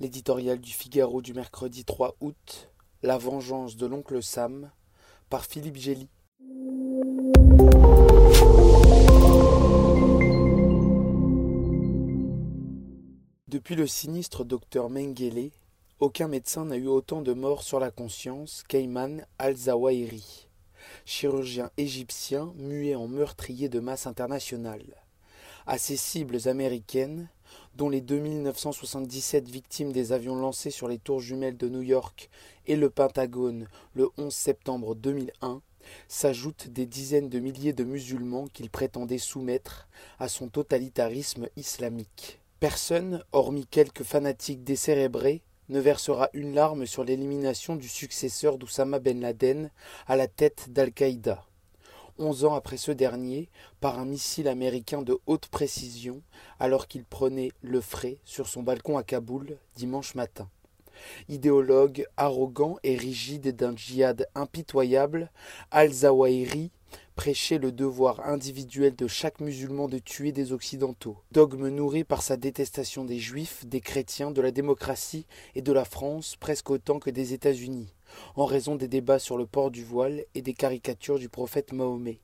L'éditorial du Figaro du mercredi 3 août, La vengeance de l'oncle Sam, par Philippe Gély. Depuis le sinistre docteur Mengele, aucun médecin n'a eu autant de morts sur la conscience qu'Ayman al-Zawahiri, chirurgien égyptien muet en meurtrier de masse internationale. À ses cibles américaines, dont les 2977 victimes des avions lancés sur les tours jumelles de New York et le Pentagone le 11 septembre 2001, s'ajoutent des dizaines de milliers de musulmans qu'il prétendait soumettre à son totalitarisme islamique. Personne, hormis quelques fanatiques décérébrés, ne versera une larme sur l'élimination du successeur d'Oussama Ben Laden à la tête d'Al-Qaïda onze ans après ce dernier, par un missile américain de haute précision, alors qu'il prenait le frais sur son balcon à Kaboul dimanche matin. Idéologue arrogant et rigide d'un djihad impitoyable, Al-Zawahiri prêchait le devoir individuel de chaque musulman de tuer des Occidentaux, dogme nourri par sa détestation des Juifs, des chrétiens, de la démocratie et de la France presque autant que des États-Unis, en raison des débats sur le port du voile et des caricatures du prophète Mahomet.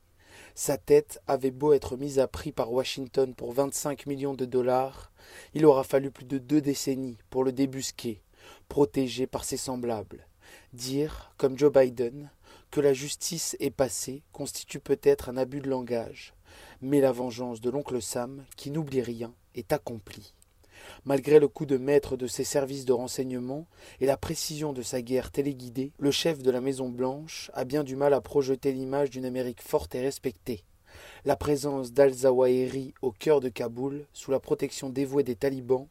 Sa tête avait beau être mise à prix par Washington pour 25 millions de dollars, il aura fallu plus de deux décennies pour le débusquer, protégé par ses semblables. Dire, comme Joe Biden, que la justice est passée constitue peut-être un abus de langage, mais la vengeance de l'oncle Sam, qui n'oublie rien, est accomplie. Malgré le coup de maître de ses services de renseignement et la précision de sa guerre téléguidée, le chef de la Maison Blanche a bien du mal à projeter l'image d'une Amérique forte et respectée. La présence d'Al-Zawahiri au cœur de Kaboul, sous la protection dévouée des talibans,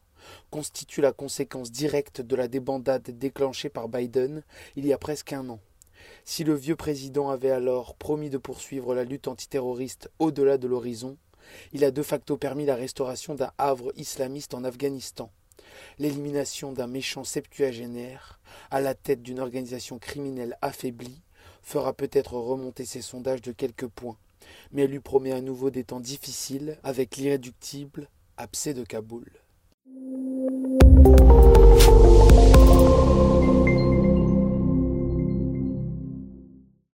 constitue la conséquence directe de la débandade déclenchée par Biden il y a presque un an. Si le vieux président avait alors promis de poursuivre la lutte antiterroriste au-delà de l'horizon, il a de facto permis la restauration d'un havre islamiste en Afghanistan, l'élimination d'un méchant septuagénaire à la tête d'une organisation criminelle affaiblie fera peut-être remonter ses sondages de quelques points, mais elle lui promet à nouveau des temps difficiles avec l'irréductible abcès de Kaboul.